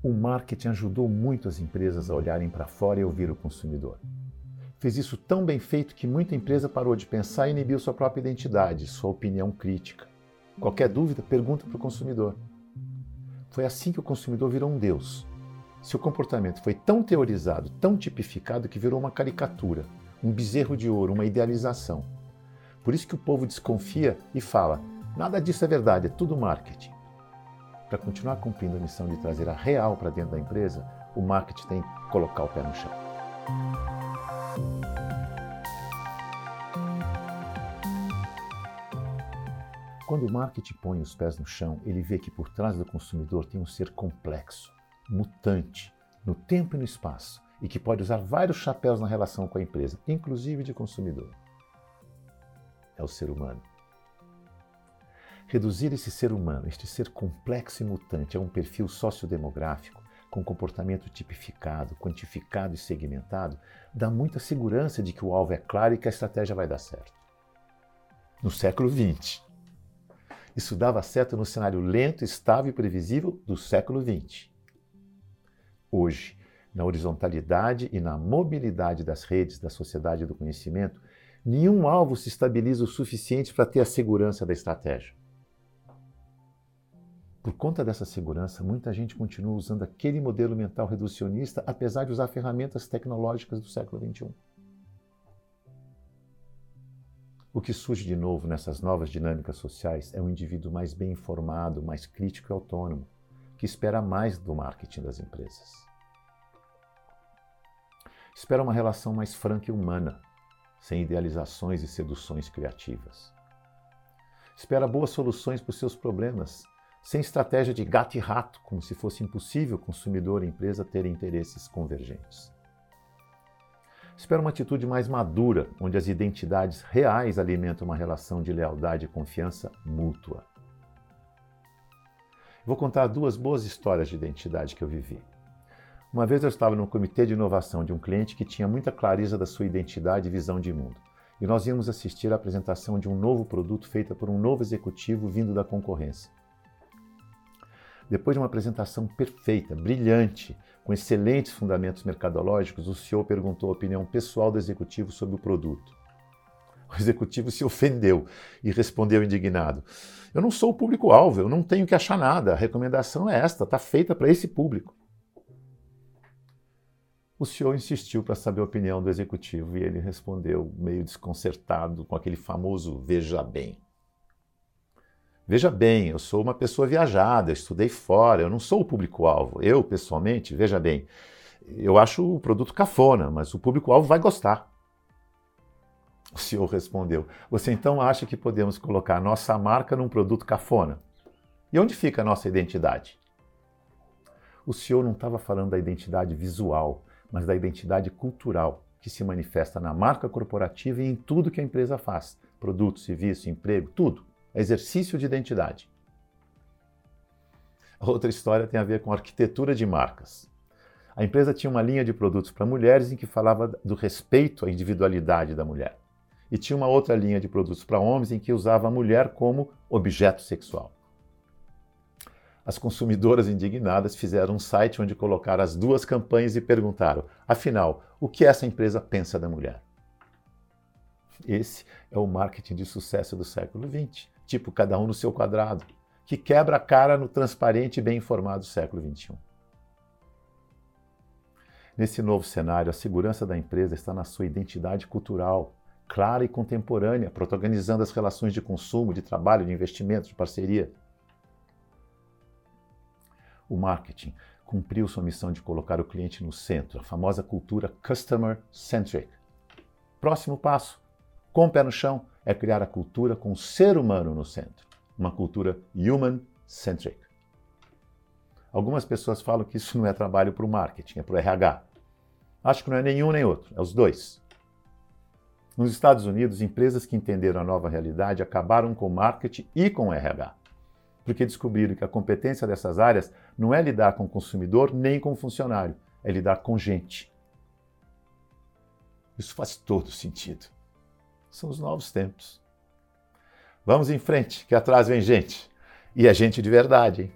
O marketing ajudou muito as empresas a olharem para fora e ouvir o consumidor. Fez isso tão bem feito que muita empresa parou de pensar e inibiu sua própria identidade, sua opinião crítica. Qualquer dúvida, pergunta para o consumidor. Foi assim que o consumidor virou um deus. Seu comportamento foi tão teorizado, tão tipificado, que virou uma caricatura, um bezerro de ouro, uma idealização. Por isso que o povo desconfia e fala: nada disso é verdade, é tudo marketing. Para continuar cumprindo a missão de trazer a real para dentro da empresa, o marketing tem que colocar o pé no chão. Quando o marketing põe os pés no chão, ele vê que por trás do consumidor tem um ser complexo, mutante, no tempo e no espaço, e que pode usar vários chapéus na relação com a empresa, inclusive de consumidor. É o ser humano. Reduzir esse ser humano, este ser complexo e mutante, a um perfil sociodemográfico, com comportamento tipificado, quantificado e segmentado, dá muita segurança de que o alvo é claro e que a estratégia vai dar certo. No século XX, isso dava certo no cenário lento, estável e previsível do século XX. Hoje, na horizontalidade e na mobilidade das redes da sociedade do conhecimento, nenhum alvo se estabiliza o suficiente para ter a segurança da estratégia. Por conta dessa segurança, muita gente continua usando aquele modelo mental reducionista, apesar de usar ferramentas tecnológicas do século XXI. O que surge de novo nessas novas dinâmicas sociais é um indivíduo mais bem informado, mais crítico e autônomo, que espera mais do marketing das empresas. Espera uma relação mais franca e humana, sem idealizações e seduções criativas. Espera boas soluções para os seus problemas, sem estratégia de gato e rato, como se fosse impossível consumidor e empresa terem interesses convergentes. Espero uma atitude mais madura, onde as identidades reais alimentam uma relação de lealdade e confiança mútua. Vou contar duas boas histórias de identidade que eu vivi. Uma vez eu estava no comitê de inovação de um cliente que tinha muita clareza da sua identidade e visão de mundo. E nós íamos assistir à apresentação de um novo produto feita por um novo executivo vindo da concorrência. Depois de uma apresentação perfeita, brilhante, com excelentes fundamentos mercadológicos, o CEO perguntou a opinião pessoal do executivo sobre o produto. O executivo se ofendeu e respondeu indignado: Eu não sou o público-alvo, eu não tenho que achar nada, a recomendação é esta, está feita para esse público. O CEO insistiu para saber a opinião do executivo e ele respondeu, meio desconcertado, com aquele famoso veja bem. Veja bem, eu sou uma pessoa viajada, estudei fora, eu não sou o público-alvo. Eu, pessoalmente, veja bem, eu acho o produto cafona, mas o público-alvo vai gostar. O senhor respondeu: Você então acha que podemos colocar nossa marca num produto cafona? E onde fica a nossa identidade? O senhor não estava falando da identidade visual, mas da identidade cultural, que se manifesta na marca corporativa e em tudo que a empresa faz: produto, serviço, emprego, tudo exercício de identidade. Outra história tem a ver com arquitetura de marcas. A empresa tinha uma linha de produtos para mulheres em que falava do respeito à individualidade da mulher. E tinha uma outra linha de produtos para homens em que usava a mulher como objeto sexual. As consumidoras indignadas fizeram um site onde colocaram as duas campanhas e perguntaram: afinal, o que essa empresa pensa da mulher? Esse é o marketing de sucesso do século XX tipo cada um no seu quadrado, que quebra a cara no transparente e bem informado século XXI. Nesse novo cenário, a segurança da empresa está na sua identidade cultural, clara e contemporânea, protagonizando as relações de consumo, de trabalho, de investimento, de parceria. O marketing cumpriu sua missão de colocar o cliente no centro, a famosa cultura customer centric. Próximo passo: com o pé no chão, é criar a cultura com o ser humano no centro, uma cultura human-centric. Algumas pessoas falam que isso não é trabalho para o marketing, é para o RH. Acho que não é nenhum nem outro, é os dois. Nos Estados Unidos, empresas que entenderam a nova realidade acabaram com o marketing e com o RH, porque descobriram que a competência dessas áreas não é lidar com o consumidor nem com o funcionário, é lidar com gente. Isso faz todo sentido. São os novos tempos. Vamos em frente, que atrás vem gente. E é gente de verdade, hein?